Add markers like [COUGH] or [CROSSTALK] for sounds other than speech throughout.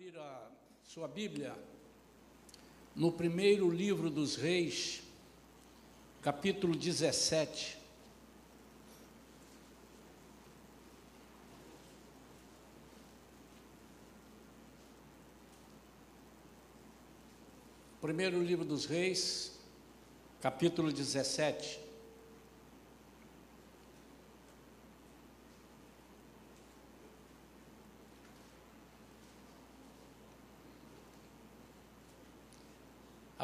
abrir a sua Bíblia no primeiro livro dos Reis, capítulo 17. Primeiro livro dos Reis, capítulo 17.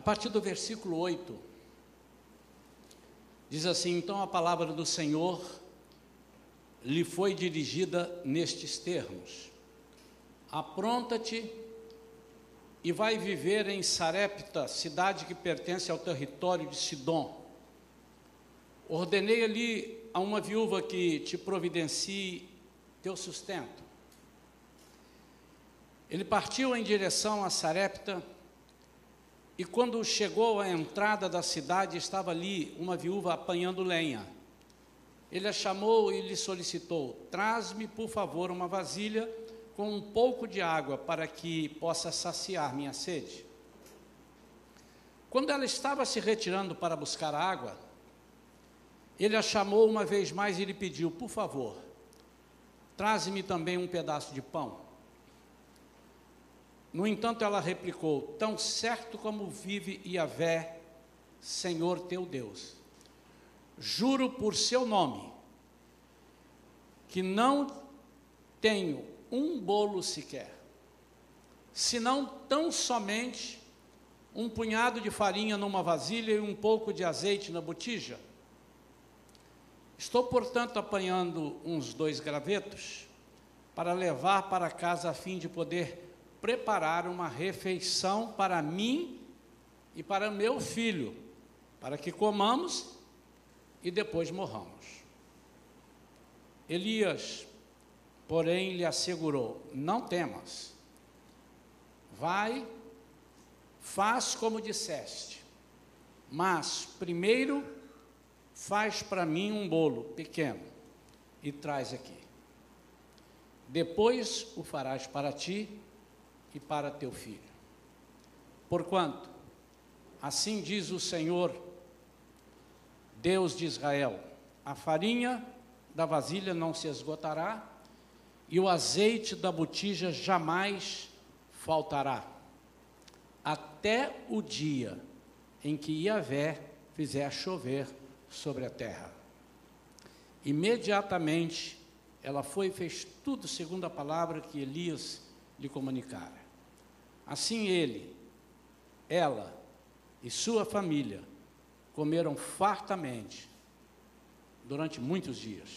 Partir do versículo 8, diz assim: Então a palavra do Senhor lhe foi dirigida nestes termos: Apronta-te e vai viver em Sarepta, cidade que pertence ao território de Sidom. Ordenei ali a uma viúva que te providencie teu sustento. Ele partiu em direção a Sarepta e quando chegou à entrada da cidade, estava ali uma viúva apanhando lenha. Ele a chamou e lhe solicitou: Traz-me, por favor, uma vasilha com um pouco de água para que possa saciar minha sede. Quando ela estava se retirando para buscar água, ele a chamou uma vez mais e lhe pediu: Por favor, traze-me também um pedaço de pão. No entanto, ela replicou: Tão certo como vive Yahvé, Senhor teu Deus, juro por seu nome, que não tenho um bolo sequer, senão tão somente um punhado de farinha numa vasilha e um pouco de azeite na botija. Estou, portanto, apanhando uns dois gravetos para levar para casa a fim de poder preparar uma refeição para mim e para meu filho, para que comamos e depois morramos. Elias, porém, lhe assegurou: Não temas, vai, faz como disseste, mas primeiro faz para mim um bolo pequeno e traz aqui. Depois o farás para ti e para teu filho. Porquanto, assim diz o Senhor, Deus de Israel: a farinha da vasilha não se esgotará, e o azeite da botija jamais faltará, até o dia em que Yahvé fizer chover sobre a terra. Imediatamente ela foi e fez tudo segundo a palavra que Elias lhe comunicara. Assim ele, ela e sua família comeram fartamente durante muitos dias.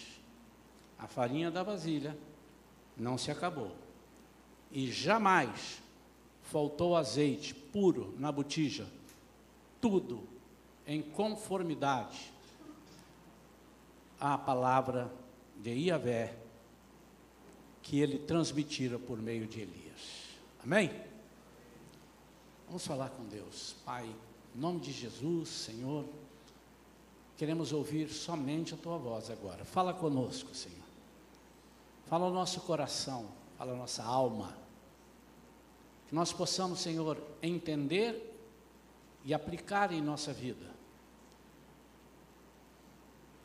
A farinha da vasilha não se acabou. E jamais faltou azeite puro na botija. Tudo em conformidade à palavra de Iavé que ele transmitira por meio de Elias. Amém? Vamos falar com Deus. Pai, em nome de Jesus, Senhor, queremos ouvir somente a tua voz agora. Fala conosco, Senhor. Fala o nosso coração, fala a nossa alma. Que nós possamos, Senhor, entender e aplicar em nossa vida.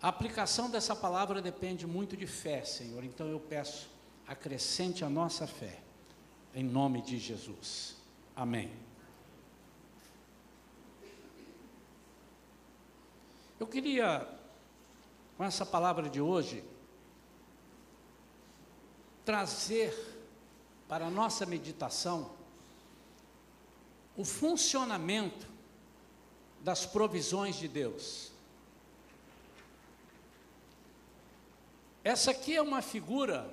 A aplicação dessa palavra depende muito de fé, Senhor. Então eu peço, acrescente a nossa fé, em nome de Jesus. Amém. Eu queria, com essa palavra de hoje, trazer para a nossa meditação o funcionamento das provisões de Deus. Essa aqui é uma figura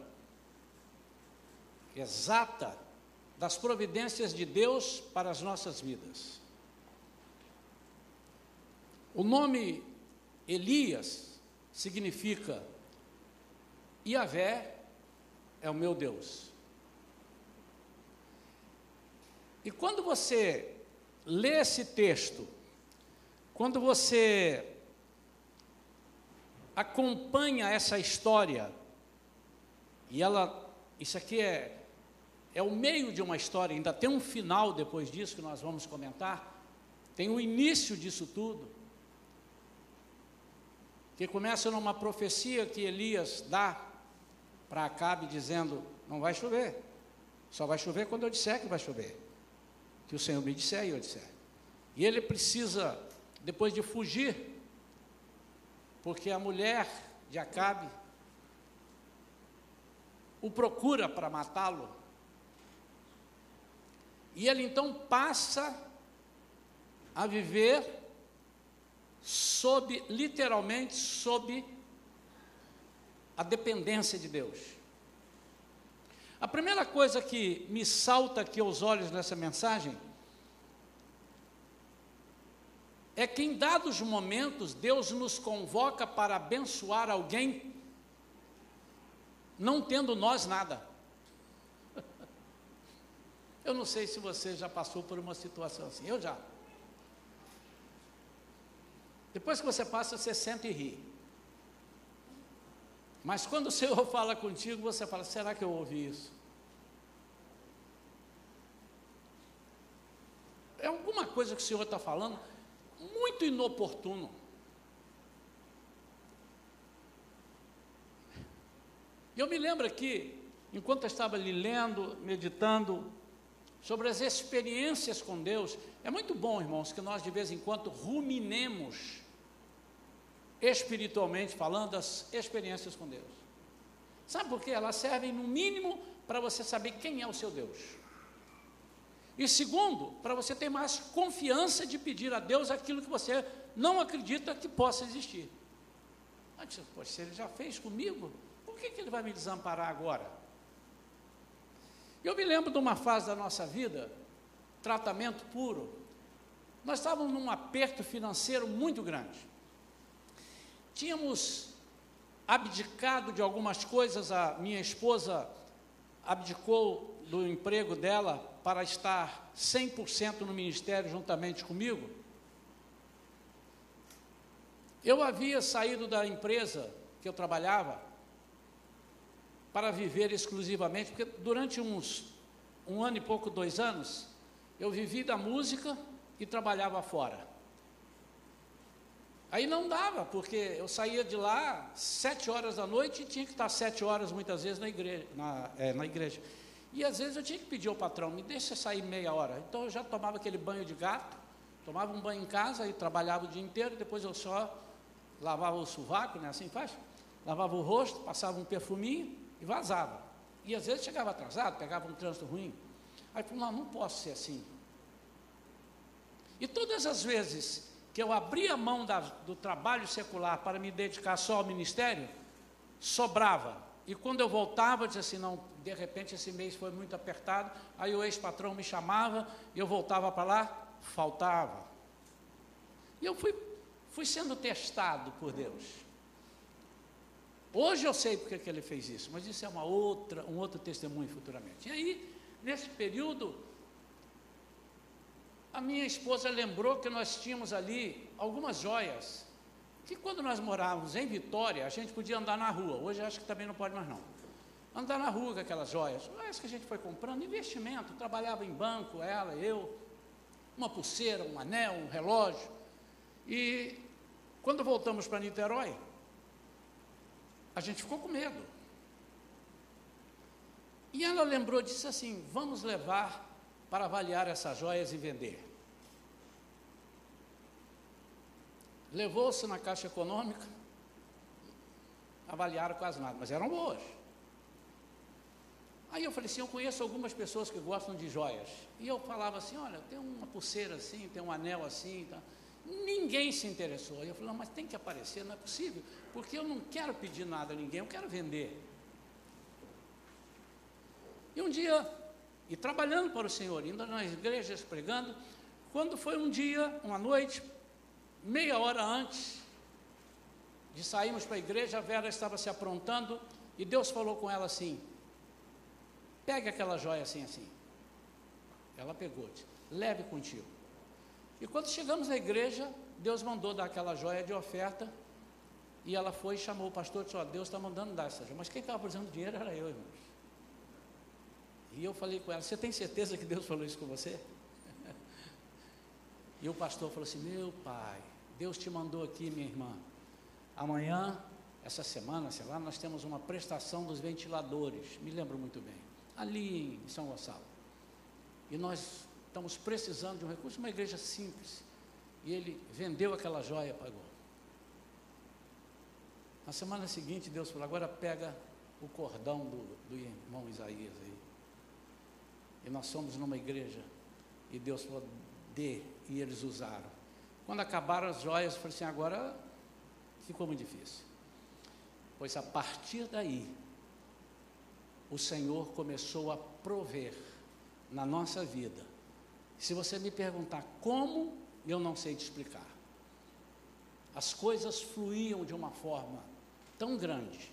exata das providências de Deus para as nossas vidas. O nome Elias significa Iavé é o meu Deus. E quando você lê esse texto, quando você acompanha essa história, e ela, isso aqui é é o meio de uma história, ainda tem um final depois disso que nós vamos comentar, tem o início disso tudo, que começa numa profecia que Elias dá para Acabe, dizendo: Não vai chover, só vai chover quando eu disser que vai chover, que o Senhor me disser e eu disser. E ele precisa, depois de fugir, porque a mulher de Acabe o procura para matá-lo. E ele então passa a viver sob, literalmente, sob a dependência de Deus. A primeira coisa que me salta aqui aos olhos nessa mensagem é que em dados momentos Deus nos convoca para abençoar alguém, não tendo nós nada. [LAUGHS] Eu não sei se você já passou por uma situação assim, eu já. Depois que você passa, você sente e ri. Mas quando o Senhor [LAUGHS] fala contigo, você fala: será que eu ouvi isso? É alguma coisa que o Senhor está falando muito inoportuno. Eu me lembro aqui, enquanto eu estava ali lendo, meditando sobre as experiências com Deus, é muito bom, irmãos, que nós de vez em quando ruminemos espiritualmente falando as experiências com Deus. Sabe por quê? Elas servem no mínimo para você saber quem é o seu Deus. E segundo, para você ter mais confiança de pedir a Deus aquilo que você não acredita que possa existir. Antes, poxa, ele já fez comigo, por que, que ele vai me desamparar agora? Eu me lembro de uma fase da nossa vida, tratamento puro. Nós estávamos num aperto financeiro muito grande. Tínhamos abdicado de algumas coisas, a minha esposa abdicou do emprego dela para estar 100% no ministério juntamente comigo, eu havia saído da empresa que eu trabalhava para viver exclusivamente, porque durante uns um ano e pouco, dois anos, eu vivi da música e trabalhava fora. Aí não dava, porque eu saía de lá sete horas da noite e tinha que estar sete horas muitas vezes na igreja. Na, é, na igreja. E às vezes eu tinha que pedir ao patrão, me deixa sair meia hora. Então eu já tomava aquele banho de gato, tomava um banho em casa e trabalhava o dia inteiro, depois eu só lavava o sovaco, né? Assim faz? Lavava o rosto, passava um perfuminho e vazava. E às vezes chegava atrasado, pegava um trânsito ruim. Aí eu falei, não, não posso ser assim. E todas as vezes que eu abria mão da, do trabalho secular para me dedicar só ao ministério, sobrava. E quando eu voltava, eu dizia assim, não, de repente esse mês foi muito apertado, aí o ex-patrão me chamava, e eu voltava para lá, faltava. E eu fui, fui sendo testado por Deus. Hoje eu sei porque que ele fez isso, mas isso é uma outra, um outro testemunho futuramente. E aí, nesse período, a minha esposa lembrou que nós tínhamos ali algumas joias, que quando nós morávamos em Vitória, a gente podia andar na rua, hoje acho que também não pode mais não. Andar na rua com aquelas joias, joias que a gente foi comprando, investimento, trabalhava em banco, ela, eu, uma pulseira, um anel, um relógio. E quando voltamos para Niterói, a gente ficou com medo. E ela lembrou, disse assim: vamos levar para avaliar essas joias e vender. Levou-se na Caixa Econômica, avaliaram quase nada, mas eram boas. Aí eu falei assim, eu conheço algumas pessoas que gostam de joias. E eu falava assim, olha, tem uma pulseira assim, tem um anel assim. Tá. Ninguém se interessou. Aí eu falei, não, mas tem que aparecer, não é possível, porque eu não quero pedir nada a ninguém, eu quero vender. E um dia e trabalhando para o Senhor, indo nas igrejas pregando, quando foi um dia, uma noite, meia hora antes de sairmos para a igreja, a Vera estava se aprontando e Deus falou com ela assim: pegue aquela joia assim, assim. Ela pegou, disse, leve contigo. E quando chegamos na igreja, Deus mandou dar aquela joia de oferta e ela foi e chamou o pastor e disse: oh, Deus está mandando dar essa joia. Mas quem estava precisando dinheiro era eu, irmãos. E eu falei com ela: Você tem certeza que Deus falou isso com você? E o pastor falou assim: Meu pai, Deus te mandou aqui, minha irmã. Amanhã, essa semana, sei lá, nós temos uma prestação dos ventiladores, me lembro muito bem, ali em São Gonçalo. E nós estamos precisando de um recurso, uma igreja simples. E ele vendeu aquela joia, pagou. Na semana seguinte, Deus falou: agora pega o cordão do, do irmão Isaías aí. E nós somos numa igreja. E Deus falou: dê. E eles usaram. Quando acabaram as joias, eu falei assim: agora ficou muito difícil. Pois a partir daí, o Senhor começou a prover na nossa vida. Se você me perguntar como, eu não sei te explicar. As coisas fluíam de uma forma tão grande.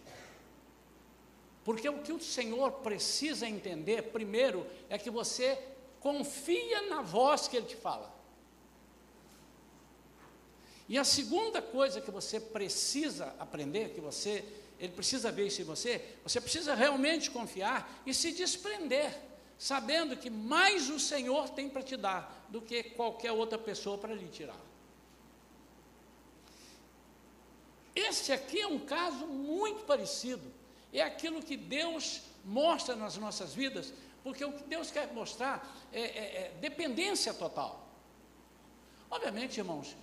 Porque o que o Senhor precisa entender, primeiro, é que você confia na voz que Ele te fala. E a segunda coisa que você precisa aprender, que você, Ele precisa ver isso em você, você precisa realmente confiar e se desprender, sabendo que mais o Senhor tem para te dar do que qualquer outra pessoa para lhe tirar. Este aqui é um caso muito parecido. É aquilo que Deus mostra nas nossas vidas, porque o que Deus quer mostrar é, é, é dependência total. Obviamente, irmãos,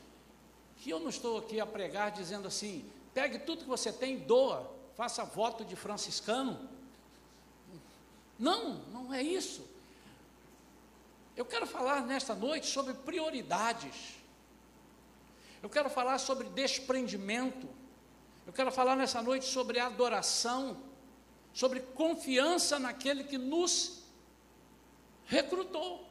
que eu não estou aqui a pregar dizendo assim: pegue tudo que você tem, doa, faça voto de franciscano. Não, não é isso. Eu quero falar nesta noite sobre prioridades. Eu quero falar sobre desprendimento. Eu quero falar nessa noite sobre adoração, sobre confiança naquele que nos recrutou.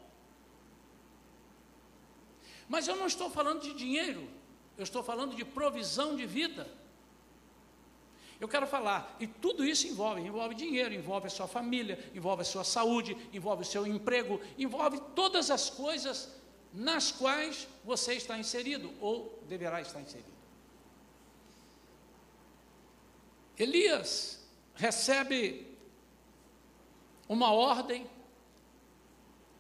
Mas eu não estou falando de dinheiro, eu estou falando de provisão de vida. Eu quero falar, e tudo isso envolve, envolve dinheiro, envolve a sua família, envolve a sua saúde, envolve o seu emprego, envolve todas as coisas nas quais você está inserido ou deverá estar inserido. Elias recebe uma ordem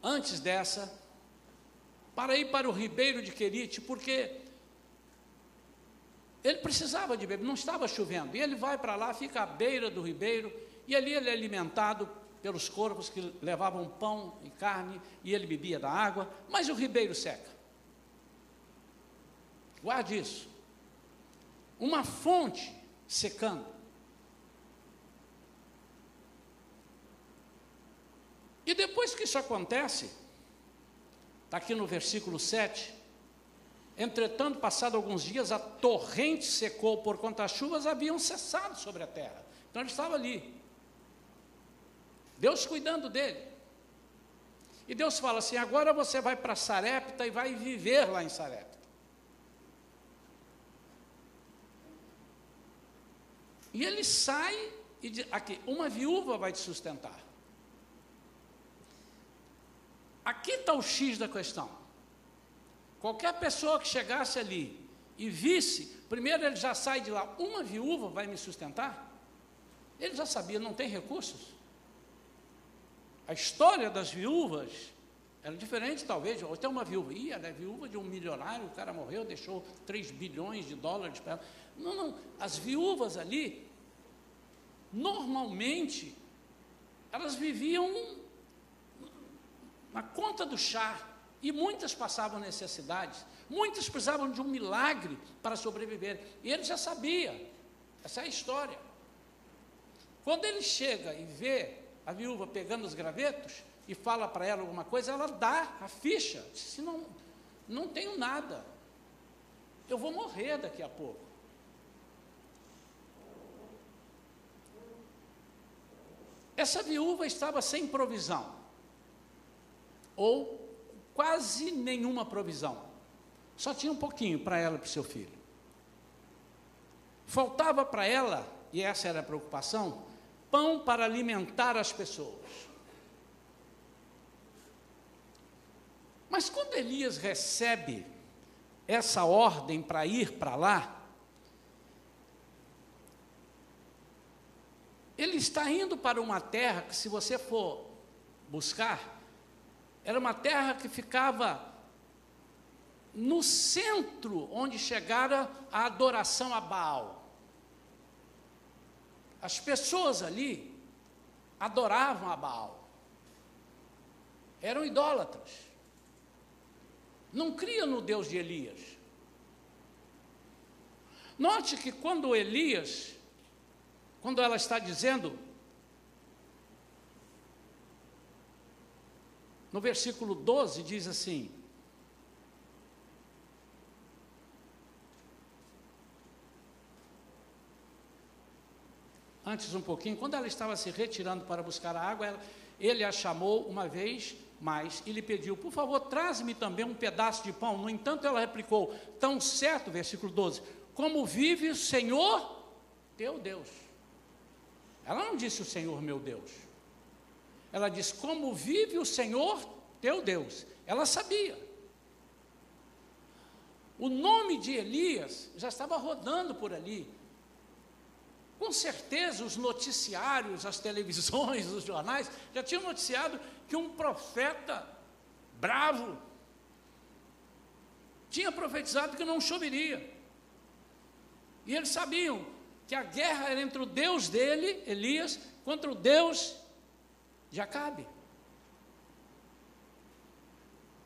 antes dessa para ir para o ribeiro de Querite, porque ele precisava de beber, não estava chovendo. E ele vai para lá, fica à beira do ribeiro, e ali ele é alimentado pelos corvos que levavam pão e carne, e ele bebia da água, mas o ribeiro seca. Guarde isso. Uma fonte secando. E depois que isso acontece, está aqui no versículo 7, entretanto, passado alguns dias, a torrente secou por conta as chuvas haviam cessado sobre a terra. Então ele estava ali. Deus cuidando dele. E Deus fala assim: agora você vai para Sarepta e vai viver lá em Sarepta. E ele sai e diz: aqui, uma viúva vai te sustentar. Aqui está o X da questão. Qualquer pessoa que chegasse ali e visse, primeiro ele já sai de lá, uma viúva vai me sustentar? Ele já sabia, não tem recursos. A história das viúvas era diferente, talvez. Ou tem uma viúva, Ih, ela é viúva de um milionário, o cara morreu, deixou 3 bilhões de dólares para ela. Não, não. As viúvas ali, normalmente, elas viviam na conta do chá, e muitas passavam necessidades, muitas precisavam de um milagre para sobreviver, e ele já sabia, essa é a história. Quando ele chega e vê a viúva pegando os gravetos e fala para ela alguma coisa, ela dá a ficha, se não, não tenho nada, eu vou morrer daqui a pouco. Essa viúva estava sem provisão ou quase nenhuma provisão. Só tinha um pouquinho para ela e para o seu filho. Faltava para ela, e essa era a preocupação, pão para alimentar as pessoas. Mas quando Elias recebe essa ordem para ir para lá, ele está indo para uma terra que, se você for buscar, era uma terra que ficava no centro onde chegara a adoração a Baal. As pessoas ali adoravam a Baal. Eram idólatras. Não criam no Deus de Elias. Note que quando Elias, quando ela está dizendo, no versículo 12, diz assim: antes um pouquinho, quando ela estava se retirando para buscar a água, ela, ele a chamou uma vez mais e lhe pediu: Por favor, traze-me também um pedaço de pão. No entanto, ela replicou: Tão certo, versículo 12: Como vive o Senhor teu Deus. Ela não disse o Senhor meu Deus. Ela disse: Como vive o Senhor teu Deus. Ela sabia. O nome de Elias já estava rodando por ali. Com certeza os noticiários, as televisões, [LAUGHS] os jornais já tinham noticiado que um profeta bravo tinha profetizado que não choveria. E eles sabiam que a guerra era entre o Deus dele, Elias, contra o Deus de Acabe.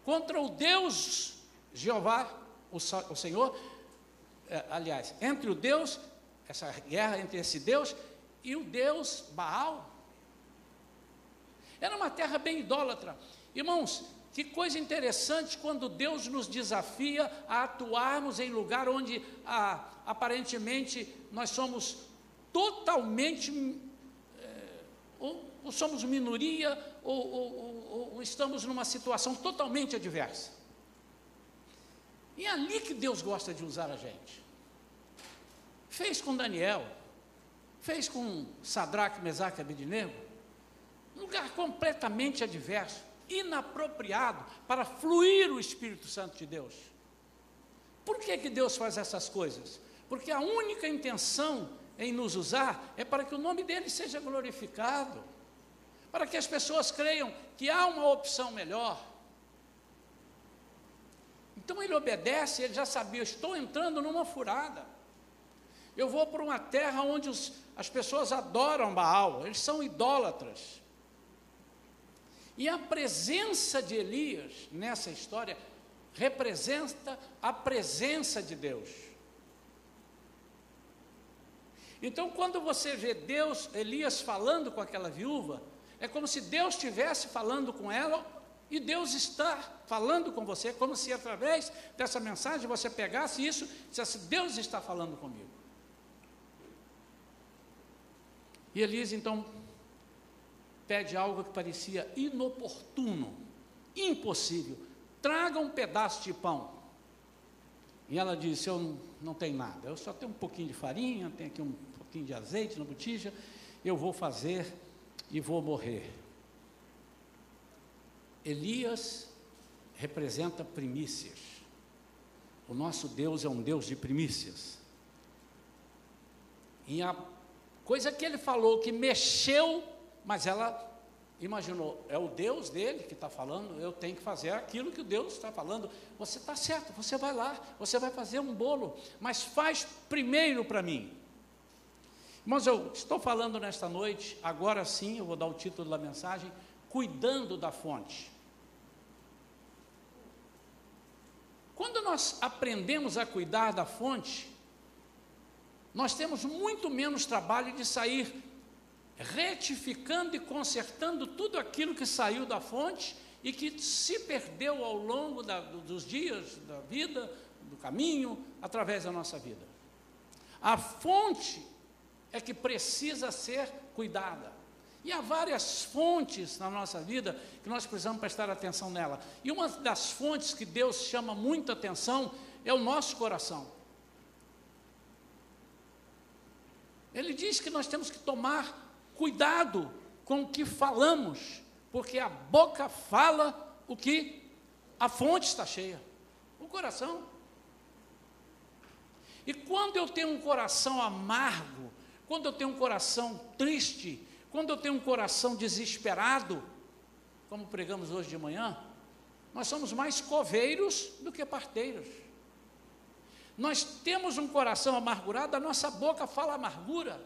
Contra o Deus Jeová, o, o Senhor, é, aliás, entre o Deus essa guerra entre esse Deus e o Deus Baal. Era uma terra bem idólatra. Irmãos, que coisa interessante quando Deus nos desafia a atuarmos em lugar onde ah, aparentemente nós somos totalmente, é, ou, somos minoria, ou, ou, ou estamos numa situação totalmente adversa. E é ali que Deus gosta de usar a gente. Fez com Daniel, fez com Sadraque, Mesaque e Abednego, um lugar completamente adverso, inapropriado para fluir o Espírito Santo de Deus. Por que, que Deus faz essas coisas? Porque a única intenção em nos usar é para que o nome dele seja glorificado, para que as pessoas creiam que há uma opção melhor. Então ele obedece, ele já sabia, estou entrando numa furada. Eu vou para uma terra onde os, as pessoas adoram Baal, eles são idólatras. E a presença de Elias nessa história representa a presença de Deus. Então, quando você vê Deus, Elias falando com aquela viúva, é como se Deus estivesse falando com ela e Deus está falando com você, como se através dessa mensagem você pegasse isso e dissesse: Deus está falando comigo. E Elias então pede algo que parecia inoportuno, impossível. Traga um pedaço de pão. E ela disse: Eu não, não tenho nada, eu só tenho um pouquinho de farinha, tenho aqui um pouquinho de azeite na botija, eu vou fazer e vou morrer. Elias representa primícias. O nosso Deus é um Deus de primícias. E a Coisa que ele falou que mexeu, mas ela imaginou, é o Deus dele que está falando, eu tenho que fazer aquilo que o Deus está falando. Você está certo, você vai lá, você vai fazer um bolo, mas faz primeiro para mim. Mas eu estou falando nesta noite, agora sim, eu vou dar o título da mensagem, cuidando da fonte. Quando nós aprendemos a cuidar da fonte, nós temos muito menos trabalho de sair retificando e consertando tudo aquilo que saiu da fonte e que se perdeu ao longo da, dos dias da vida, do caminho, através da nossa vida. A fonte é que precisa ser cuidada. E há várias fontes na nossa vida que nós precisamos prestar atenção nela. E uma das fontes que Deus chama muita atenção é o nosso coração. Ele diz que nós temos que tomar cuidado com o que falamos, porque a boca fala o que a fonte está cheia o coração. E quando eu tenho um coração amargo, quando eu tenho um coração triste, quando eu tenho um coração desesperado, como pregamos hoje de manhã, nós somos mais coveiros do que parteiros. Nós temos um coração amargurado, a nossa boca fala amargura.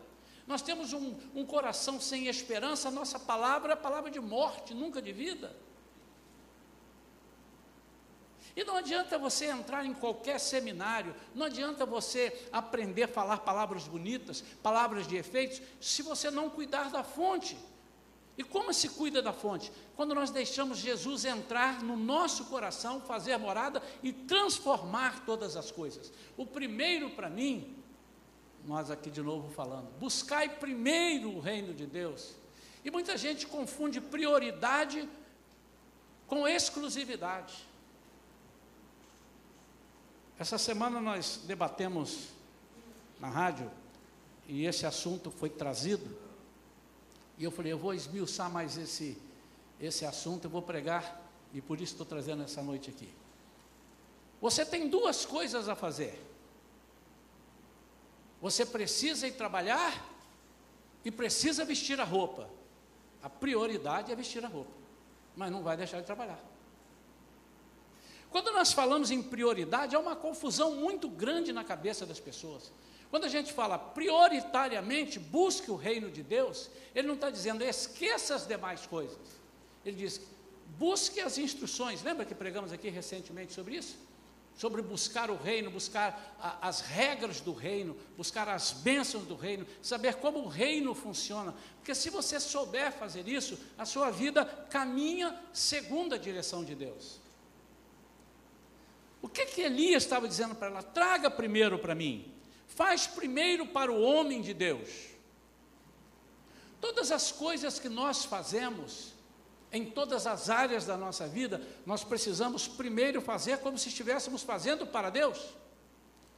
Nós temos um, um coração sem esperança, a nossa palavra é palavra de morte, nunca de vida. E não adianta você entrar em qualquer seminário, não adianta você aprender a falar palavras bonitas, palavras de efeitos, se você não cuidar da fonte. E como se cuida da fonte? Quando nós deixamos Jesus entrar no nosso coração, fazer morada e transformar todas as coisas. O primeiro para mim, nós aqui de novo falando, buscai primeiro o reino de Deus. E muita gente confunde prioridade com exclusividade. Essa semana nós debatemos na rádio e esse assunto foi trazido e eu falei, eu vou esmiuçar mais esse, esse assunto, eu vou pregar, e por isso estou trazendo essa noite aqui. Você tem duas coisas a fazer. Você precisa ir trabalhar e precisa vestir a roupa. A prioridade é vestir a roupa, mas não vai deixar de trabalhar. Quando nós falamos em prioridade, há uma confusão muito grande na cabeça das pessoas. Quando a gente fala prioritariamente busque o reino de Deus, ele não está dizendo esqueça as demais coisas. Ele diz busque as instruções. Lembra que pregamos aqui recentemente sobre isso? Sobre buscar o reino, buscar a, as regras do reino, buscar as bênçãos do reino, saber como o reino funciona. Porque se você souber fazer isso, a sua vida caminha segundo a direção de Deus. O que que Elias estava dizendo para ela? Traga primeiro para mim faz primeiro para o homem de Deus. Todas as coisas que nós fazemos, em todas as áreas da nossa vida, nós precisamos primeiro fazer como se estivéssemos fazendo para Deus.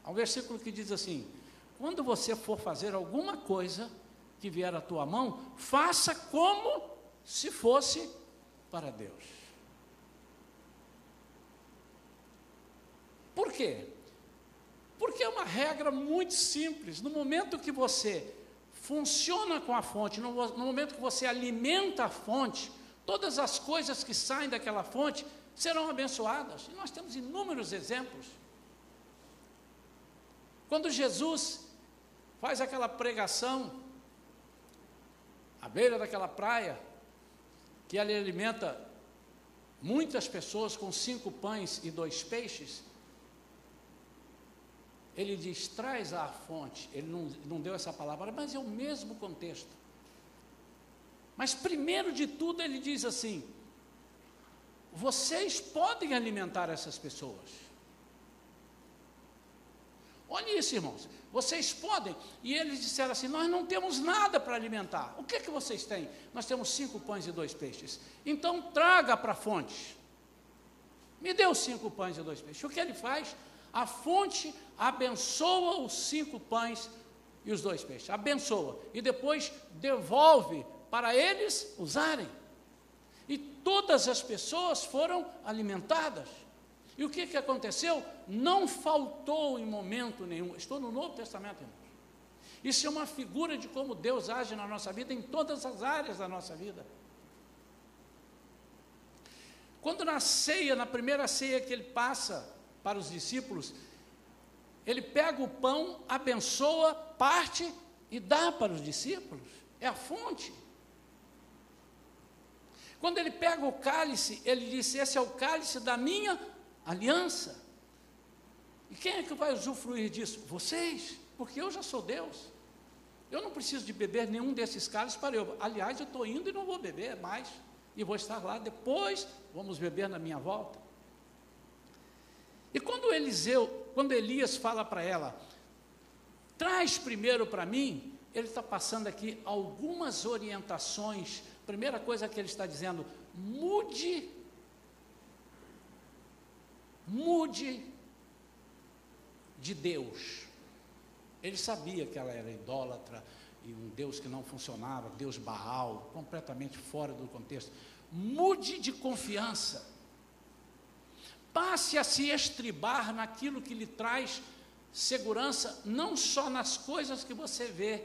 Há um versículo que diz assim: quando você for fazer alguma coisa que vier à tua mão, faça como se fosse para Deus. Por quê? Porque é uma regra muito simples. No momento que você funciona com a fonte, no, no momento que você alimenta a fonte, todas as coisas que saem daquela fonte serão abençoadas. E nós temos inúmeros exemplos. Quando Jesus faz aquela pregação à beira daquela praia, que ele alimenta muitas pessoas com cinco pães e dois peixes, ele diz: traz à fonte. Ele não, não deu essa palavra, mas é o mesmo contexto. Mas primeiro de tudo, ele diz assim: vocês podem alimentar essas pessoas. Olha isso, irmãos. Vocês podem. E eles disseram assim: Nós não temos nada para alimentar. O que é que vocês têm? Nós temos cinco pães e dois peixes. Então traga para a fonte. Me os cinco pães e dois peixes. O que ele faz? A fonte abençoa os cinco pães e os dois peixes. Abençoa. E depois devolve para eles usarem. E todas as pessoas foram alimentadas. E o que, que aconteceu? Não faltou em momento nenhum. Estou no Novo Testamento, irmãos. Isso é uma figura de como Deus age na nossa vida, em todas as áreas da nossa vida. Quando na ceia, na primeira ceia que ele passa para os discípulos, ele pega o pão, abençoa, parte e dá para os discípulos. É a fonte. Quando ele pega o cálice, ele disse: Esse é o cálice da minha aliança. E quem é que vai usufruir disso? Vocês, porque eu já sou Deus. Eu não preciso de beber nenhum desses cálices para eu. Aliás, eu estou indo e não vou beber mais. E vou estar lá depois, vamos beber na minha volta. E quando Eliseu, quando Elias fala para ela, traz primeiro para mim, ele está passando aqui algumas orientações. Primeira coisa que ele está dizendo: mude, mude de Deus. Ele sabia que ela era idólatra e um Deus que não funcionava, Deus Baal, completamente fora do contexto. Mude de confiança passe a se estribar naquilo que lhe traz segurança, não só nas coisas que você vê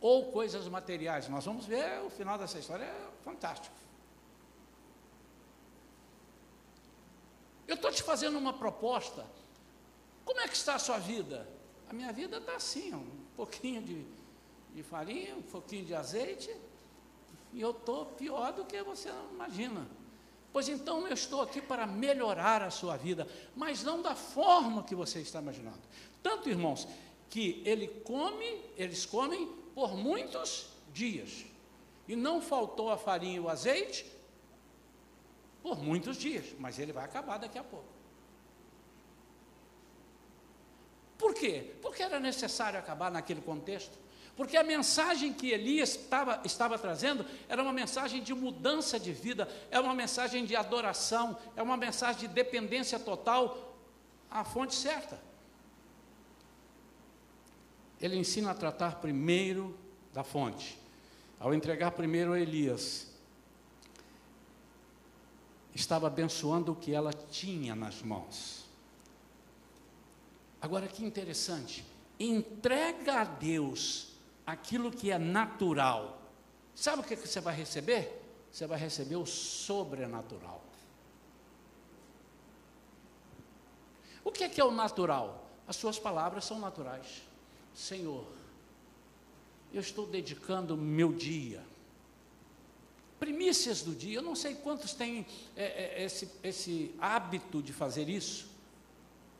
ou coisas materiais. Nós vamos ver o final dessa história, é fantástico. Eu estou te fazendo uma proposta. Como é que está a sua vida? A minha vida está assim, um pouquinho de, de farinha, um pouquinho de azeite, e eu estou pior do que você imagina. Pois então eu estou aqui para melhorar a sua vida, mas não da forma que você está imaginando. Tanto, irmãos, que ele come, eles comem por muitos dias. E não faltou a farinha e o azeite por muitos dias, mas ele vai acabar daqui a pouco. Por quê? Porque era necessário acabar naquele contexto. Porque a mensagem que Elias estava, estava trazendo era uma mensagem de mudança de vida, é uma mensagem de adoração, é uma mensagem de dependência total à fonte certa. Ele ensina a tratar primeiro da fonte. Ao entregar primeiro a Elias, estava abençoando o que ela tinha nas mãos. Agora que interessante, entrega a Deus aquilo que é natural. Sabe o que você vai receber? Você vai receber o sobrenatural. O que é, que é o natural? As suas palavras são naturais. Senhor, eu estou dedicando meu dia, primícias do dia, eu não sei quantos têm é, é, esse, esse hábito de fazer isso.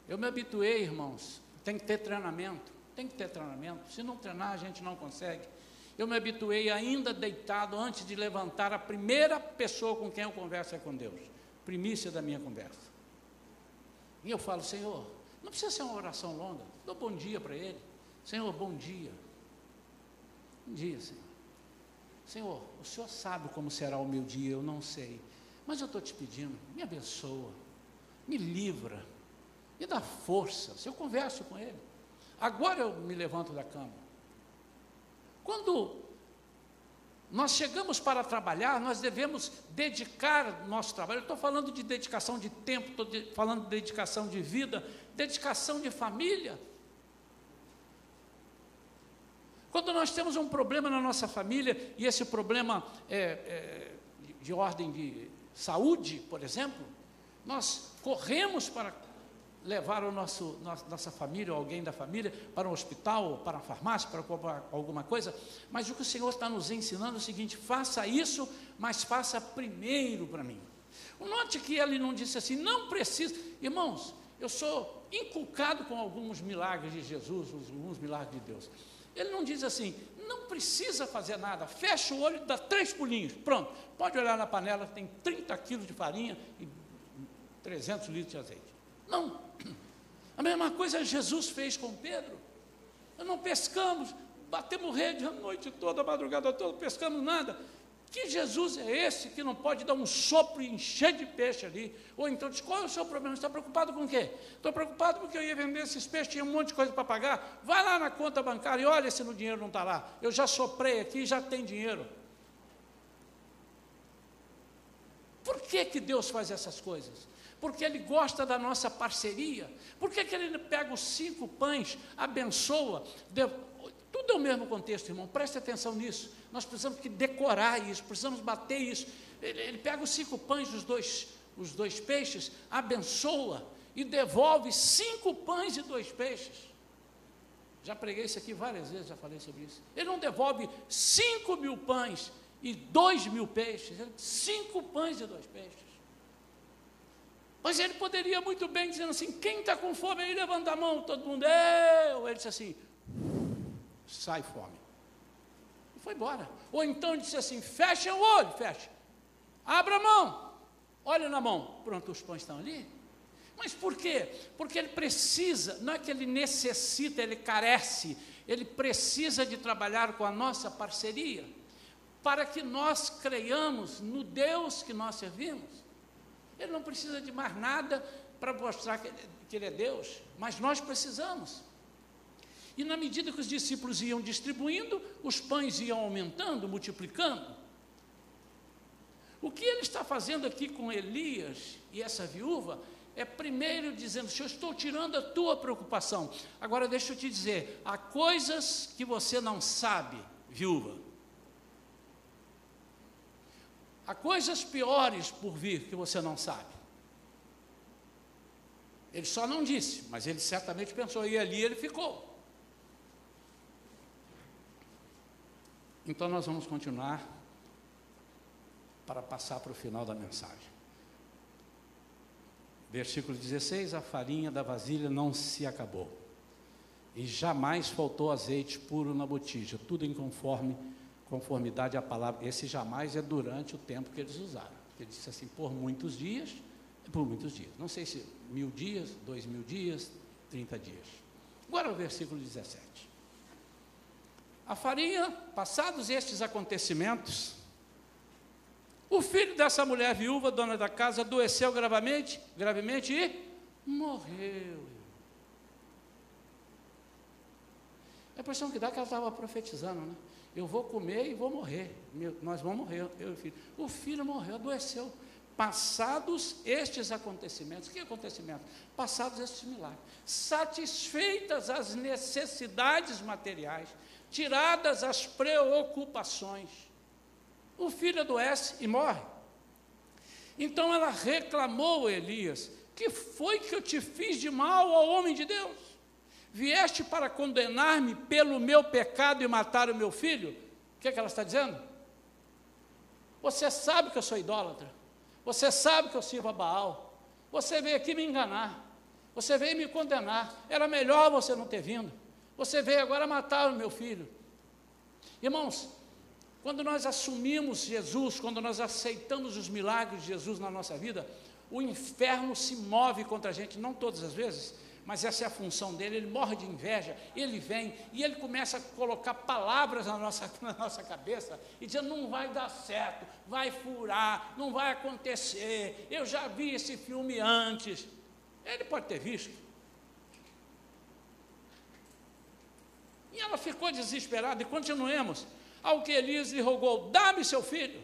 Eu me habituei, irmãos, tem que ter treinamento, tem que ter treinamento, se não treinar a gente não consegue. Eu me habituei ainda deitado antes de levantar, a primeira pessoa com quem eu converso é com Deus, primícia da minha conversa. E eu falo, Senhor, não precisa ser uma oração longa, dou bom dia para Ele. Senhor, bom dia. Bom dia, Senhor. Senhor, o Senhor sabe como será o meu dia, eu não sei. Mas eu estou te pedindo, me abençoa, me livra, me dá força. Se eu converso com Ele. Agora eu me levanto da cama. Quando nós chegamos para trabalhar, nós devemos dedicar nosso trabalho. Estou falando de dedicação de tempo, estou de, falando de dedicação de vida, dedicação de família. Quando nós temos um problema na nossa família, e esse problema é, é de ordem de saúde, por exemplo, nós corremos para levar o nosso, nossa família ou alguém da família para um hospital, ou para a farmácia, para alguma coisa, mas o que o Senhor está nos ensinando é o seguinte: faça isso, mas faça primeiro para mim. Note que ele não disse assim, não precisa, irmãos, eu sou inculcado com alguns milagres de Jesus, alguns milagres de Deus. Ele não diz assim, não precisa fazer nada, fecha o olho e dá três pulinhos, pronto. Pode olhar na panela, tem 30 quilos de farinha e 300 litros de azeite. Não. A mesma coisa Jesus fez com Pedro. Não pescamos, batemos rede a noite toda, a madrugada toda, pescamos nada. Que Jesus é esse que não pode dar um sopro e encher de peixe ali? Ou então diz, qual é o seu problema? Está preocupado com o quê? Estou preocupado porque eu ia vender esses peixes, tinha um monte de coisa para pagar. Vai lá na conta bancária e olha se no dinheiro não está lá. Eu já soprei aqui já tem dinheiro. Por que, que Deus faz essas coisas? Porque Ele gosta da nossa parceria. Por que, que Ele pega os cinco pães, abençoa, tudo é o mesmo contexto, irmão, preste atenção nisso. Nós precisamos que decorar isso, precisamos bater isso. Ele, ele pega os cinco pães, os dois, os dois peixes, abençoa e devolve cinco pães e dois peixes. Já preguei isso aqui várias vezes, já falei sobre isso. Ele não devolve cinco mil pães e dois mil peixes, cinco pães e dois peixes. Mas ele poderia muito bem dizer assim: quem está com fome aí, levanta a mão, todo mundo, eu. Ele disse assim: sai fome. E foi embora. Ou então disse assim: fecha o olho, fecha. Abra a mão. Olha na mão. Pronto, os pães estão ali. Mas por quê? Porque ele precisa, não é que ele necessita, ele carece, ele precisa de trabalhar com a nossa parceria, para que nós creiamos no Deus que nós servimos. Ele não precisa de mais nada para mostrar que ele é Deus, mas nós precisamos. E na medida que os discípulos iam distribuindo, os pães iam aumentando, multiplicando. O que ele está fazendo aqui com Elias e essa viúva é primeiro dizendo: Senhor, estou tirando a tua preocupação. Agora deixa eu te dizer: há coisas que você não sabe, viúva. Há coisas piores por vir que você não sabe. Ele só não disse, mas ele certamente pensou, e ali ele ficou. Então nós vamos continuar para passar para o final da mensagem. Versículo 16: A farinha da vasilha não se acabou, e jamais faltou azeite puro na botija, tudo em conforme, conformidade à palavra. Esse jamais é durante o tempo que eles usaram. Ele disse assim: por muitos dias, por muitos dias. Não sei se mil dias, dois mil dias, trinta dias. Agora o versículo 17. A farinha, passados estes acontecimentos, o filho dessa mulher viúva, dona da casa, adoeceu gravemente, gravemente e morreu. A impressão que dá é que ela estava profetizando, né? Eu vou comer e vou morrer. Meu, nós vamos morrer, eu e o filho. O filho morreu, adoeceu. Passados estes acontecimentos, que acontecimentos? Passados estes milagres, satisfeitas as necessidades materiais, tiradas as preocupações, o filho adoece e morre. Então ela reclamou a Elias: Que foi que eu te fiz de mal ao homem de Deus? Vieste para condenar-me pelo meu pecado e matar o meu filho? O que, é que ela está dizendo? Você sabe que eu sou idólatra. Você sabe que eu sirvo a Baal. Você veio aqui me enganar. Você veio me condenar. Era melhor você não ter vindo. Você veio agora matar o meu filho. Irmãos, quando nós assumimos Jesus, quando nós aceitamos os milagres de Jesus na nossa vida, o inferno se move contra a gente, não todas as vezes, mas essa é a função dele, ele morre de inveja, ele vem e ele começa a colocar palavras na nossa, [LAUGHS] na nossa cabeça e dizendo: não vai dar certo, vai furar, não vai acontecer, eu já vi esse filme antes. Ele pode ter visto. E ela ficou desesperada, e continuemos. Ao que Elias lhe rogou: dá-me seu filho.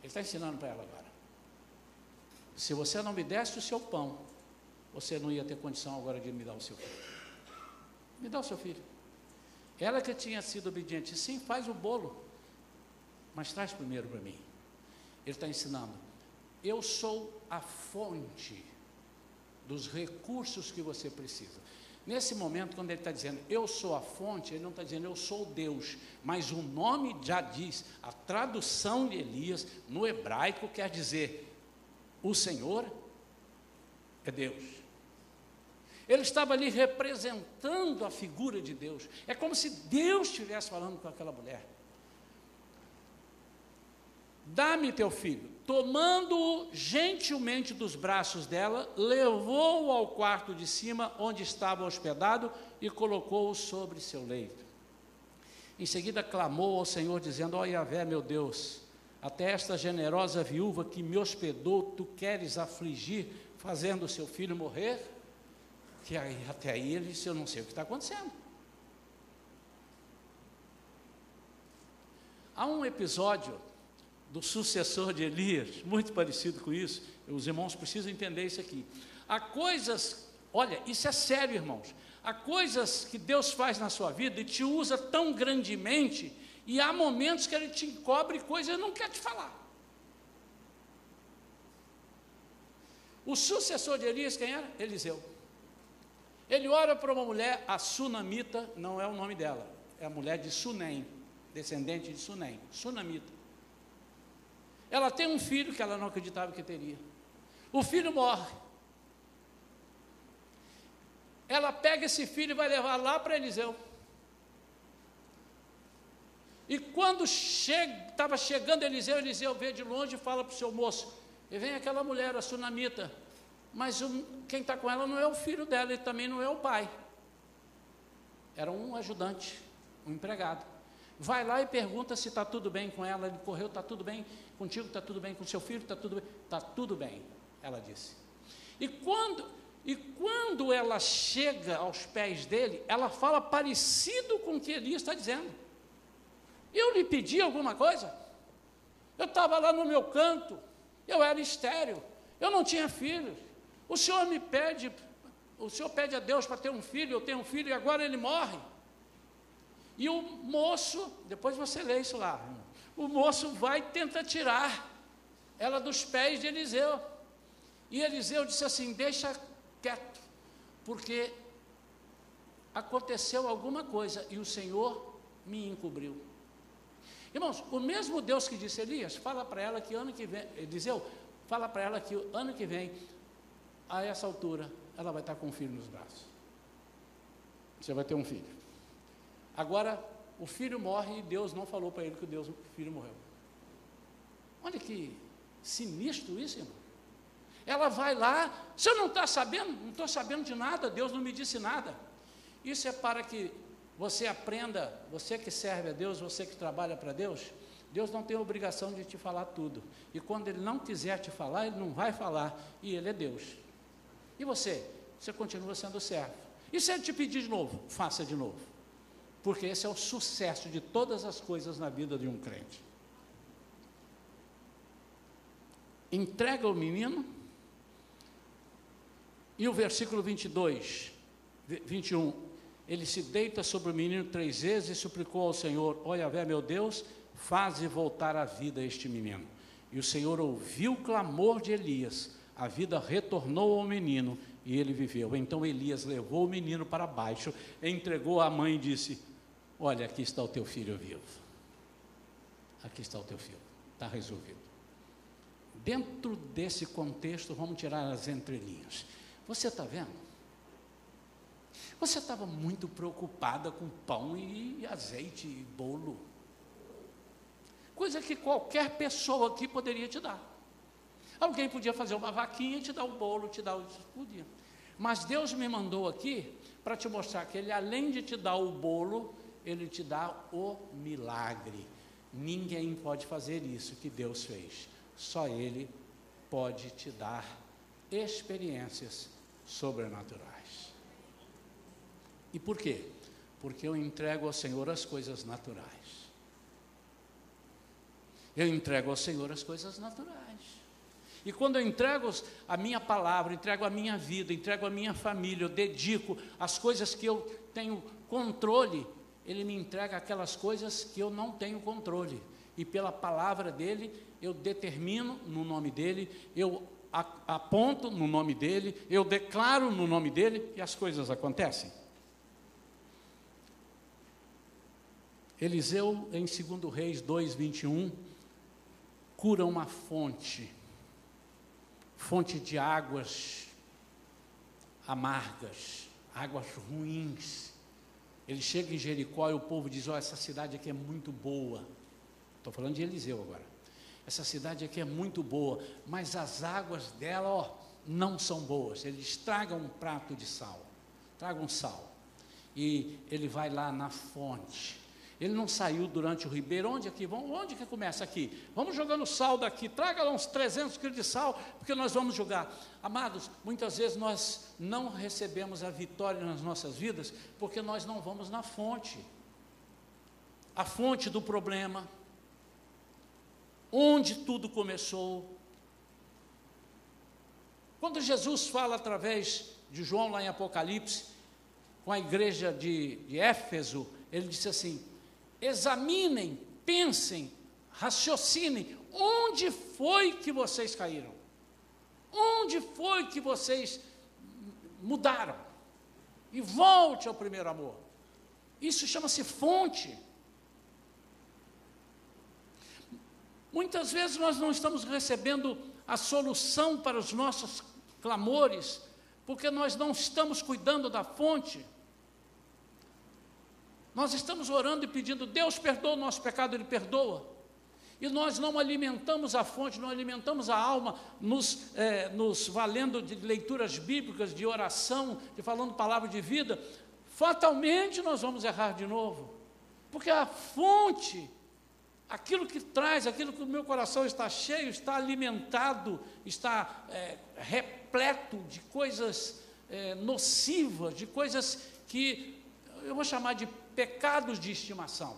Ele está ensinando para ela agora. Se você não me desse o seu pão, você não ia ter condição agora de me dar o seu filho. Me dá o seu filho. Ela que tinha sido obediente, sim, faz o bolo, mas traz primeiro para mim. Ele está ensinando. Eu sou a fonte dos recursos que você precisa. Nesse momento, quando ele está dizendo eu sou a fonte, ele não está dizendo eu sou Deus, mas o nome já diz, a tradução de Elias no hebraico quer dizer o Senhor é Deus. Ele estava ali representando a figura de Deus. É como se Deus estivesse falando com aquela mulher. Dá-me teu filho. Tomando-o gentilmente dos braços dela, levou-o ao quarto de cima, onde estava hospedado, e colocou-o sobre seu leito. Em seguida clamou ao Senhor, dizendo: Ó oh, Yahvé, meu Deus, até esta generosa viúva que me hospedou, tu queres afligir, fazendo o seu filho morrer? Que aí, até aí ele disse: Eu não sei o que está acontecendo. Há um episódio do sucessor de Elias, muito parecido com isso, os irmãos precisam entender isso aqui. Há coisas, olha, isso é sério, irmãos. Há coisas que Deus faz na sua vida e te usa tão grandemente e há momentos que ele te encobre coisas e não quer te falar. O sucessor de Elias, quem era? Eliseu. Ele ora para uma mulher, a Sunamita, não é o nome dela, é a mulher de Sunem, descendente de Sunem, Sunamita. Ela tem um filho que ela não acreditava que teria. O filho morre. Ela pega esse filho e vai levar lá para Eliseu. E quando estava che chegando Eliseu, Eliseu vê de longe e fala para o seu moço: e vem aquela mulher, a sunamita, mas quem está com ela não é o filho dela e também não é o pai. Era um ajudante, um empregado. Vai lá e pergunta se está tudo bem com ela. Ele correu, está tudo bem contigo, está tudo bem com seu filho, está tudo bem. Está tudo bem, ela disse. E quando, e quando ela chega aos pés dele, ela fala parecido com o que Elias está dizendo. Eu lhe pedi alguma coisa? Eu estava lá no meu canto, eu era estéreo, eu não tinha filhos. O Senhor me pede, o Senhor pede a Deus para ter um filho, eu tenho um filho e agora ele morre. E o moço, depois você lê isso lá, o moço vai e tenta tirar era dos pés de Eliseu. E Eliseu disse assim: Deixa quieto, porque aconteceu alguma coisa e o Senhor me encobriu. Irmãos, o mesmo Deus que disse Elias, fala para ela que ano que vem, Eliseu, fala para ela que ano que vem, a essa altura, ela vai estar com um filho nos braços. Você vai ter um filho. Agora, o filho morre e Deus não falou para ele que Deus, o filho morreu. Olha que sinistro isso, irmão. Ela vai lá, você não está sabendo? Não estou sabendo de nada, Deus não me disse nada. Isso é para que você aprenda, você que serve a Deus, você que trabalha para Deus, Deus não tem obrigação de te falar tudo. E quando Ele não quiser te falar, Ele não vai falar, e Ele é Deus. E você? Você continua sendo servo. E se Ele te pedir de novo, faça de novo. Porque esse é o sucesso de todas as coisas na vida de um crente. Entrega o menino, e o versículo 22, 21, ele se deita sobre o menino três vezes e suplicou ao Senhor: Olha, vé, meu Deus, faze voltar à vida este menino. E o Senhor ouviu o clamor de Elias, a vida retornou ao menino e ele viveu. Então Elias levou o menino para baixo, entregou à mãe e disse: Olha, aqui está o teu filho vivo. Aqui está o teu filho, está resolvido. Dentro desse contexto, vamos tirar as entrelinhas. Você está vendo? Você estava muito preocupada com pão e azeite e bolo. Coisa que qualquer pessoa aqui poderia te dar. Alguém podia fazer uma vaquinha e te dar o bolo, te dar o. Podia. Mas Deus me mandou aqui para te mostrar que Ele, além de te dar o bolo, Ele te dá o milagre. Ninguém pode fazer isso que Deus fez. Só Ele pode te dar experiências sobrenaturais. E por quê? Porque eu entrego ao Senhor as coisas naturais. Eu entrego ao Senhor as coisas naturais. E quando eu entrego a minha palavra, entrego a minha vida, entrego a minha família, eu dedico as coisas que eu tenho controle, Ele me entrega aquelas coisas que eu não tenho controle. E pela palavra dele, eu determino no nome dele, eu aponto no nome dele, eu declaro no nome dele e as coisas acontecem. Eliseu, em 2 Reis 2, 21, cura uma fonte, fonte de águas amargas, águas ruins. Ele chega em Jericó e o povo diz: Ó, oh, essa cidade aqui é muito boa. Estou falando de Eliseu agora. Essa cidade aqui é muito boa, mas as águas dela, ó, não são boas. Ele estraga um prato de sal, traga um sal. E ele vai lá na fonte ele não saiu durante o ribeiro. Onde aqui? Vamos, onde que começa aqui? Vamos jogando sal daqui. Traga lá uns 300 quilos de sal, porque nós vamos jogar. Amados, muitas vezes nós não recebemos a vitória nas nossas vidas, porque nós não vamos na fonte. A fonte do problema. Onde tudo começou. Quando Jesus fala através de João lá em Apocalipse, com a igreja de, de Éfeso, ele disse assim: examinem, pensem, raciocinem, onde foi que vocês caíram? Onde foi que vocês mudaram? E volte ao primeiro amor. Isso chama-se fonte. Muitas vezes nós não estamos recebendo a solução para os nossos clamores, porque nós não estamos cuidando da fonte. Nós estamos orando e pedindo, Deus perdoa o nosso pecado, Ele perdoa. E nós não alimentamos a fonte, não alimentamos a alma, nos, é, nos valendo de leituras bíblicas, de oração, de falando palavra de vida, fatalmente nós vamos errar de novo. Porque a fonte, aquilo que traz, aquilo que o meu coração está cheio, está alimentado, está é, repleto de coisas é, nocivas, de coisas que eu vou chamar de pecados de estimação.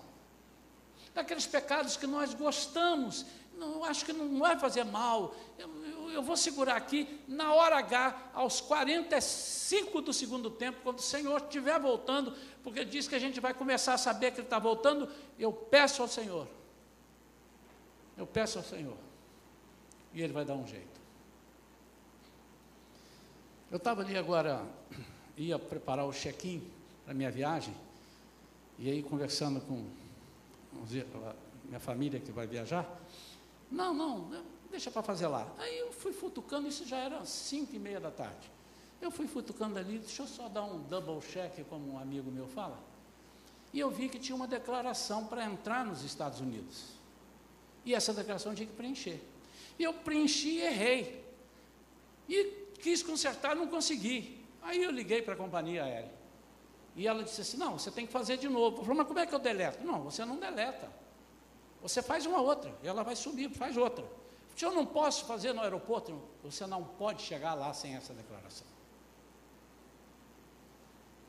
Daqueles pecados que nós gostamos, não, acho que não vai fazer mal. Eu, eu, eu, vou segurar aqui, na hora H, aos 45 do segundo tempo, quando o Senhor estiver voltando, porque diz que a gente vai começar a saber que Ele está voltando, eu peço ao Senhor. Eu peço ao Senhor. e ele vai dar um jeito. Eu estava ali agora, ia preparar o check-in para minha viagem, e aí conversando com minha família que vai viajar, não, não, deixa para fazer lá. Aí eu fui futucando, isso já era cinco e meia da tarde. Eu fui futucando ali, deixa eu só dar um double check, como um amigo meu fala. E eu vi que tinha uma declaração para entrar nos Estados Unidos. E essa declaração tinha que preencher. E eu preenchi e errei. E quis consertar, não consegui. Aí eu liguei para a companhia aérea. E ela disse assim: Não, você tem que fazer de novo. Eu falei, mas como é que eu deleto? Não, você não deleta. Você faz uma outra. E ela vai subir, faz outra. Se eu não posso fazer no aeroporto, você não pode chegar lá sem essa declaração.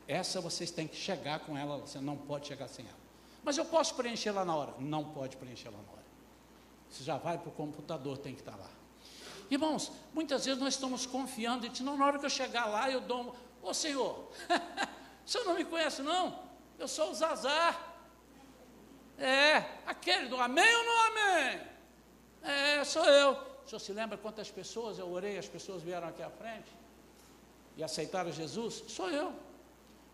Essa vocês têm que chegar com ela, você não pode chegar sem ela. Mas eu posso preencher lá na hora? Não pode preencher lá na hora. Você já vai para o computador, tem que estar lá. Irmãos, muitas vezes nós estamos confiando, e diz, não, na hora que eu chegar lá, eu dou. Ô oh, Senhor, [LAUGHS] o senhor não me conhece, não? Eu sou o Zazar. É, aquele do amém ou não amém? É, sou eu. O senhor se lembra quantas pessoas eu orei, as pessoas vieram aqui à frente e aceitaram Jesus? Sou eu.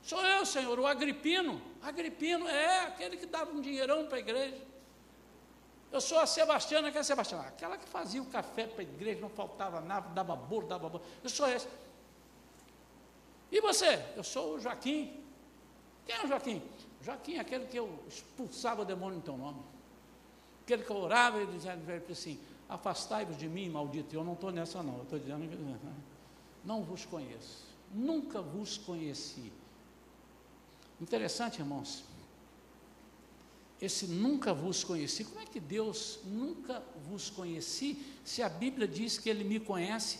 Sou eu, Senhor, o Agripino. Agripino é aquele que dava um dinheirão para a igreja. Eu sou a Sebastiana, que é a Sebastiana? Aquela que fazia o café para a igreja, não faltava nada, dava bolo, dava bolo. Eu sou esse. E você? Eu sou o Joaquim. Quem é o Joaquim? Joaquim é aquele que eu expulsava o demônio em teu nome. Aquele que eu orava e dizia assim: Afastai-vos de mim, maldito. Eu não estou nessa, não. Eu estou dizendo que não vos conheço. Nunca vos conheci. Interessante, irmãos. Esse nunca vos conheci. Como é que Deus nunca vos conheci se a Bíblia diz que Ele me conhece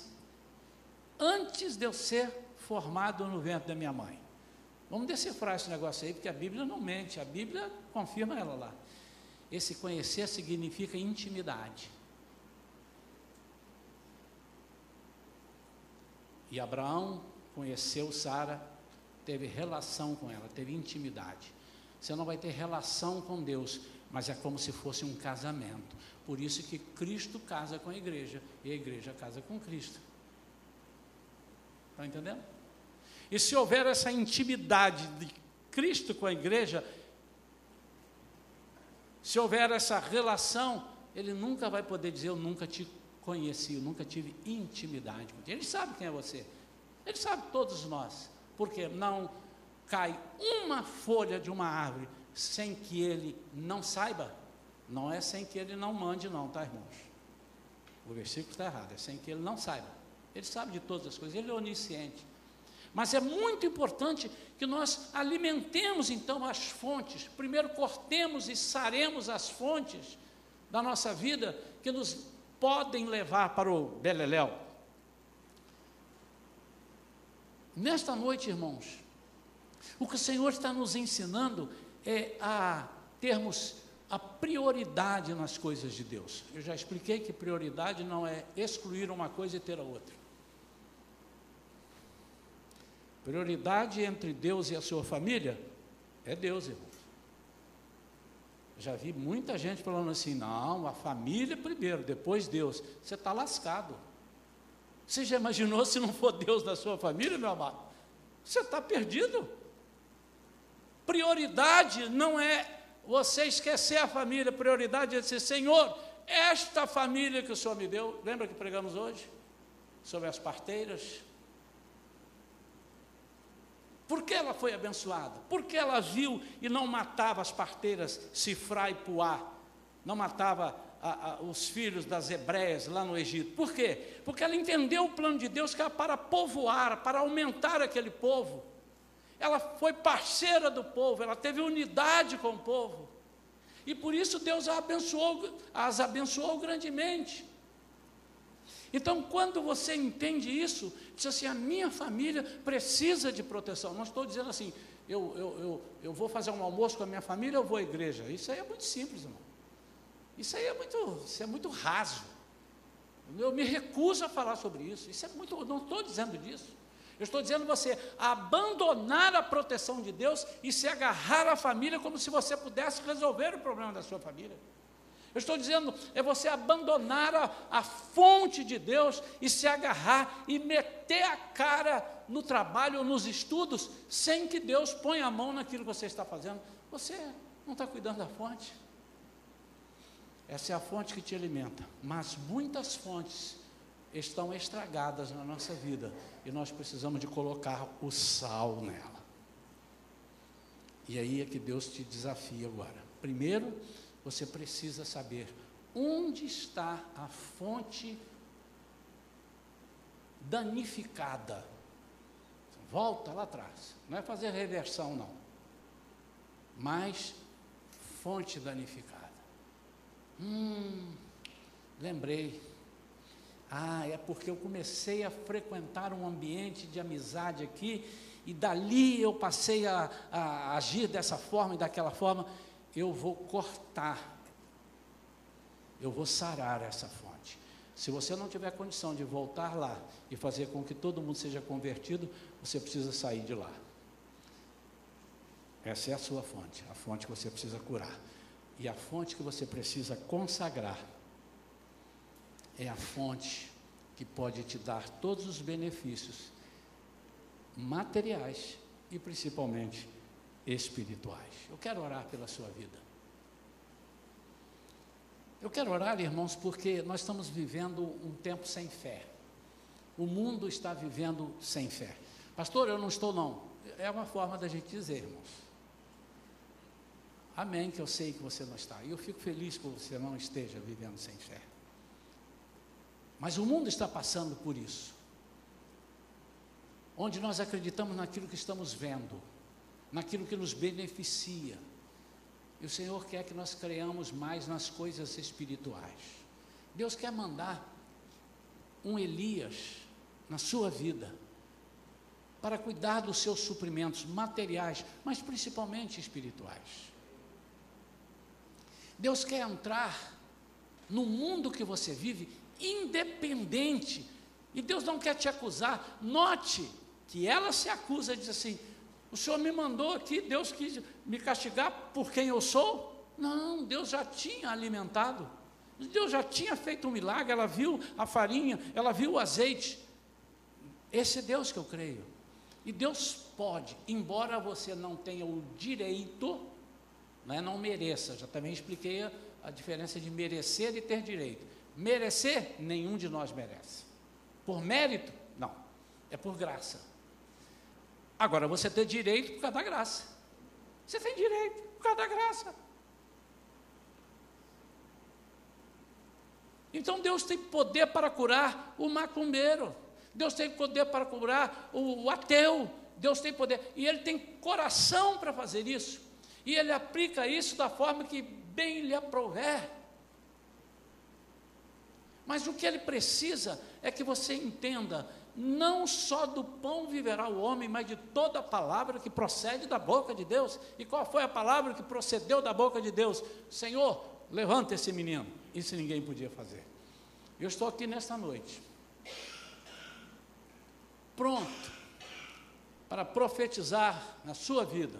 antes de eu ser formado no ventre da minha mãe? Vamos decifrar esse negócio aí, porque a Bíblia não mente, a Bíblia confirma ela lá. Esse conhecer significa intimidade. E Abraão conheceu Sara teve relação com ela, teve intimidade. Você não vai ter relação com Deus, mas é como se fosse um casamento. Por isso que Cristo casa com a igreja e a igreja casa com Cristo. Está entendendo? E se houver essa intimidade de Cristo com a igreja, se houver essa relação, ele nunca vai poder dizer: Eu nunca te conheci, eu nunca tive intimidade com Ele sabe quem é você, ele sabe todos nós porque não cai uma folha de uma árvore sem que ele não saiba. Não é sem que ele não mande, não, tá, irmãos? O versículo está errado, é sem que ele não saiba. Ele sabe de todas as coisas, ele é onisciente. Mas é muito importante que nós alimentemos então as fontes. Primeiro cortemos e saremos as fontes da nossa vida que nos podem levar para o beleléu. Nesta noite, irmãos, o que o Senhor está nos ensinando é a termos a prioridade nas coisas de Deus. Eu já expliquei que prioridade não é excluir uma coisa e ter a outra. Prioridade entre Deus e a sua família é Deus, irmãos. Já vi muita gente falando assim: não, a família primeiro, depois Deus. Você está lascado. Você já imaginou se não for Deus da sua família, meu amado? Você está perdido. Prioridade não é você esquecer a família, prioridade é dizer, Senhor, esta família que o Senhor me deu, lembra que pregamos hoje? Sobre as parteiras. Por que ela foi abençoada? Por que ela viu e não matava as parteiras Cifra e Puá? Não matava a, a, os filhos das hebreias lá no Egito. Por quê? Porque ela entendeu o plano de Deus que era para povoar, para aumentar aquele povo. Ela foi parceira do povo, ela teve unidade com o povo. E por isso Deus a abençoou, as abençoou grandemente. Então, quando você entende isso, diz assim: a minha família precisa de proteção. Não estou dizendo assim, eu, eu, eu, eu vou fazer um almoço com a minha família, eu vou à igreja. Isso aí é muito simples, irmão. Isso aí é muito, isso é muito raso. Eu me recuso a falar sobre isso. Isso é muito, não estou dizendo disso. Eu estou dizendo você abandonar a proteção de Deus e se agarrar à família como se você pudesse resolver o problema da sua família. Eu estou dizendo, é você abandonar a, a fonte de Deus e se agarrar e meter a cara no trabalho nos estudos, sem que Deus ponha a mão naquilo que você está fazendo. Você não está cuidando da fonte. Essa é a fonte que te alimenta. Mas muitas fontes estão estragadas na nossa vida e nós precisamos de colocar o sal nela. E aí é que Deus te desafia agora. Primeiro, você precisa saber onde está a fonte danificada. Volta lá atrás. Não é fazer reversão, não. Mas fonte danificada. Hum, lembrei. Ah, é porque eu comecei a frequentar um ambiente de amizade aqui, e dali eu passei a, a agir dessa forma e daquela forma eu vou cortar, eu vou sarar essa fonte. Se você não tiver condição de voltar lá e fazer com que todo mundo seja convertido, você precisa sair de lá. Essa é a sua fonte, a fonte que você precisa curar. E a fonte que você precisa consagrar é a fonte que pode te dar todos os benefícios materiais e principalmente espirituais. Eu quero orar pela sua vida. Eu quero orar, irmãos, porque nós estamos vivendo um tempo sem fé. O mundo está vivendo sem fé. Pastor, eu não estou, não. É uma forma da gente dizer, irmãos. Amém, que eu sei que você não está. E eu fico feliz por você não esteja vivendo sem fé. Mas o mundo está passando por isso. Onde nós acreditamos naquilo que estamos vendo naquilo que nos beneficia. E o Senhor quer que nós creamos mais nas coisas espirituais. Deus quer mandar um Elias na sua vida para cuidar dos seus suprimentos materiais, mas principalmente espirituais. Deus quer entrar no mundo que você vive independente. E Deus não quer te acusar. Note que ela se acusa e diz assim: o Senhor me mandou aqui, Deus quis me castigar por quem eu sou? Não, Deus já tinha alimentado. Deus já tinha feito um milagre, ela viu a farinha, ela viu o azeite. Esse é Deus que eu creio. E Deus pode, embora você não tenha o direito, não, é, não mereça, já também expliquei a, a diferença de merecer e ter direito. Merecer, nenhum de nós merece. Por mérito, não, é por graça. Agora você tem direito por causa da graça. Você tem direito por causa da graça. Então Deus tem poder para curar o macumbeiro. Deus tem poder para curar o, ateu. Deus tem poder. E Ele tem coração para fazer isso. E Ele aplica isso da forma que bem lhe aprouver. Mas o que Ele precisa é que você entenda não só do pão viverá o homem, mas de toda palavra que procede da boca de Deus. E qual foi a palavra que procedeu da boca de Deus? Senhor, levanta esse menino. Isso ninguém podia fazer. Eu estou aqui nesta noite, pronto para profetizar na sua vida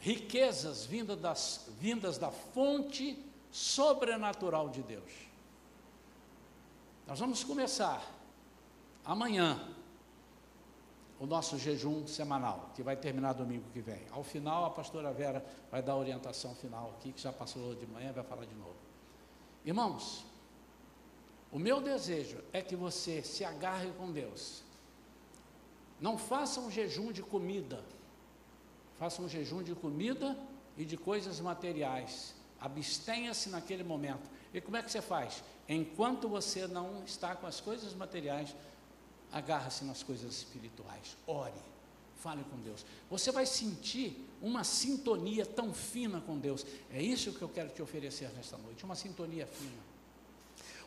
riquezas vindas, das, vindas da fonte sobrenatural de Deus. Nós vamos começar amanhã o nosso jejum semanal, que vai terminar domingo que vem. Ao final, a pastora Vera vai dar a orientação final aqui, que já passou de manhã, vai falar de novo. Irmãos, o meu desejo é que você se agarre com Deus. Não faça um jejum de comida, faça um jejum de comida e de coisas materiais. Abstenha-se naquele momento. E como é que você faz? Enquanto você não está com as coisas materiais, agarra-se nas coisas espirituais. Ore, fale com Deus. Você vai sentir uma sintonia tão fina com Deus. É isso que eu quero te oferecer nesta noite, uma sintonia fina.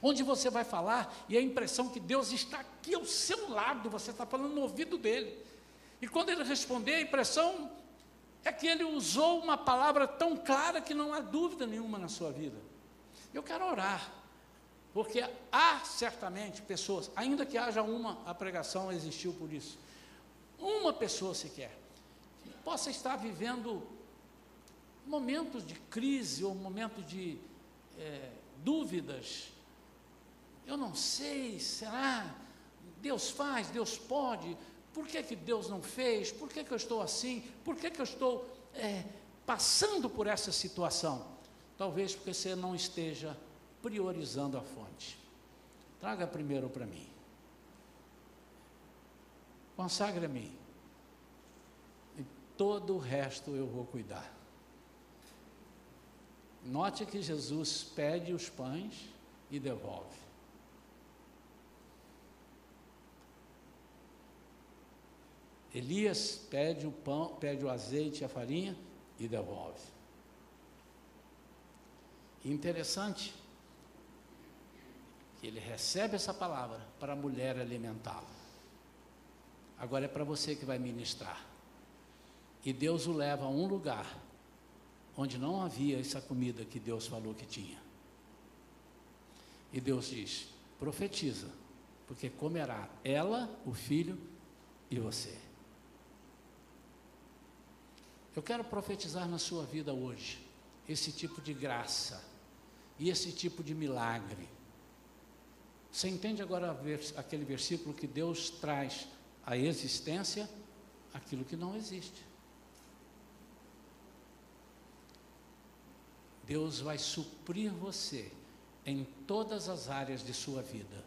Onde você vai falar e a impressão que Deus está aqui ao seu lado, você está falando no ouvido dele. E quando ele responder, a impressão é que ele usou uma palavra tão clara que não há dúvida nenhuma na sua vida. Eu quero orar, porque há certamente pessoas, ainda que haja uma, a pregação existiu por isso, uma pessoa sequer, que possa estar vivendo momentos de crise ou momentos de é, dúvidas. Eu não sei, será? Deus faz, Deus pode. Por que, que Deus não fez? Por que, que eu estou assim? Por que, que eu estou é, passando por essa situação? Talvez porque você não esteja priorizando a fonte. Traga primeiro para mim. Consagre a mim. E todo o resto eu vou cuidar. Note que Jesus pede os pães e devolve. Elias pede o pão, pede o azeite e a farinha e devolve. Interessante ele recebe essa palavra para a mulher alimentá-lo. Agora é para você que vai ministrar. E Deus o leva a um lugar onde não havia essa comida que Deus falou que tinha. E Deus diz: profetiza, porque comerá ela, o filho e você. Eu quero profetizar na sua vida hoje esse tipo de graça e esse tipo de milagre. Você entende agora aquele versículo que Deus traz à existência aquilo que não existe. Deus vai suprir você em todas as áreas de sua vida.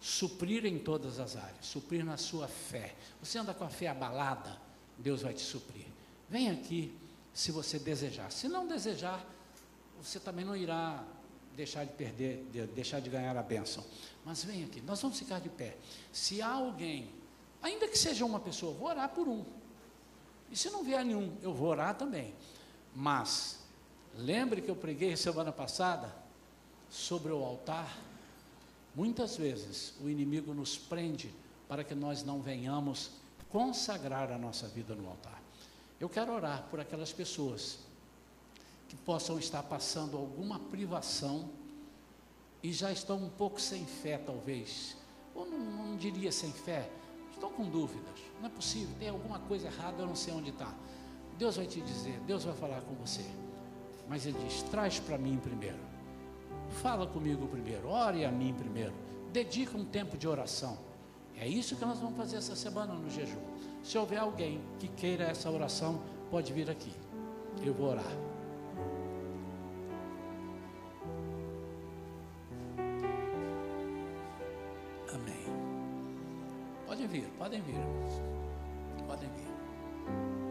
Suprir em todas as áreas, suprir na sua fé. Você anda com a fé abalada, Deus vai te suprir. Vem aqui se você desejar. Se não desejar, você também não irá deixar de perder, de, deixar de ganhar a bênção. Mas vem aqui, nós vamos ficar de pé. Se há alguém, ainda que seja uma pessoa, vou orar por um. E se não vier nenhum, eu vou orar também. Mas, lembre que eu preguei semana passada sobre o altar. Muitas vezes o inimigo nos prende para que nós não venhamos consagrar a nossa vida no altar. Eu quero orar por aquelas pessoas que possam estar passando alguma privação e já estão um pouco sem fé, talvez, ou não, não diria sem fé, estão com dúvidas. Não é possível, tem alguma coisa errada, eu não sei onde está. Deus vai te dizer, Deus vai falar com você. Mas Ele diz: traz para mim primeiro. Fala comigo primeiro, ore a mim primeiro. Dedica um tempo de oração. É isso que nós vamos fazer essa semana no jejum. Se houver alguém que queira essa oração, pode vir aqui. Eu vou orar. Vir, podem vir. Podem vir.